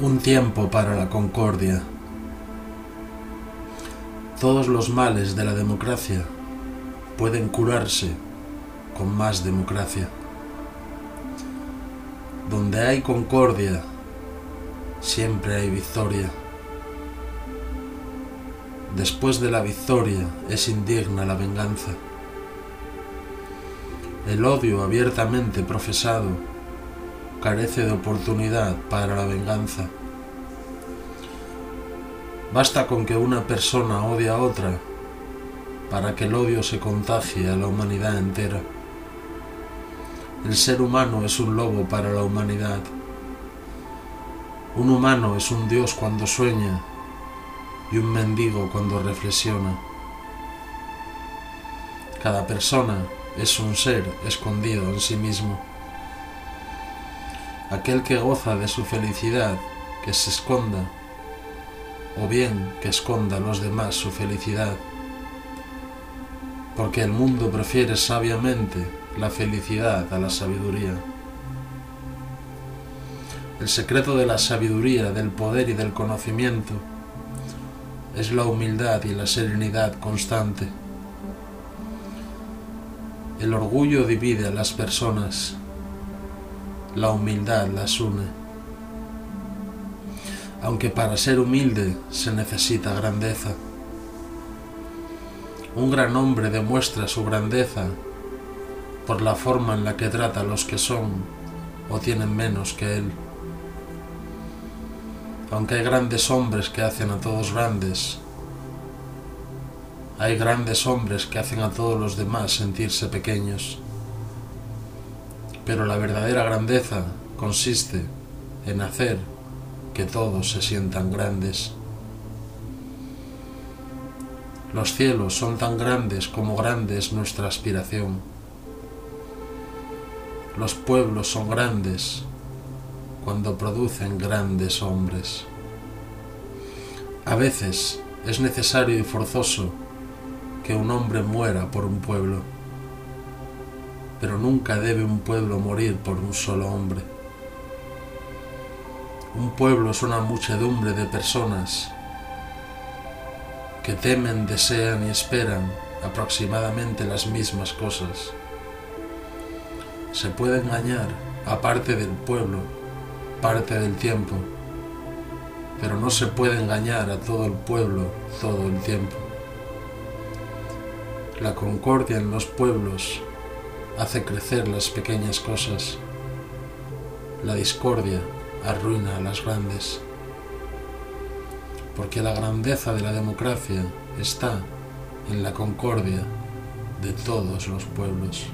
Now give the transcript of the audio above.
Un tiempo para la concordia. Todos los males de la democracia pueden curarse con más democracia. Donde hay concordia, siempre hay victoria. Después de la victoria es indigna la venganza. El odio abiertamente profesado carece de oportunidad para la venganza. Basta con que una persona odie a otra para que el odio se contagie a la humanidad entera. El ser humano es un lobo para la humanidad. Un humano es un dios cuando sueña y un mendigo cuando reflexiona. Cada persona es un ser escondido en sí mismo. Aquel que goza de su felicidad, que se esconda, o bien que esconda a los demás su felicidad, porque el mundo prefiere sabiamente la felicidad a la sabiduría. El secreto de la sabiduría, del poder y del conocimiento es la humildad y la serenidad constante. El orgullo divide a las personas, la humildad las une. Aunque para ser humilde se necesita grandeza. Un gran hombre demuestra su grandeza por la forma en la que trata a los que son o tienen menos que él aunque hay grandes hombres que hacen a todos grandes, hay grandes hombres que hacen a todos los demás sentirse pequeños. Pero la verdadera grandeza consiste en hacer que todos se sientan grandes. Los cielos son tan grandes como grande es nuestra aspiración. Los pueblos son grandes cuando producen grandes hombres. A veces es necesario y forzoso que un hombre muera por un pueblo, pero nunca debe un pueblo morir por un solo hombre. Un pueblo es una muchedumbre de personas que temen, desean y esperan aproximadamente las mismas cosas. Se puede engañar a parte del pueblo parte del tiempo, pero no se puede engañar a todo el pueblo todo el tiempo. La concordia en los pueblos hace crecer las pequeñas cosas. La discordia arruina a las grandes. Porque la grandeza de la democracia está en la concordia de todos los pueblos.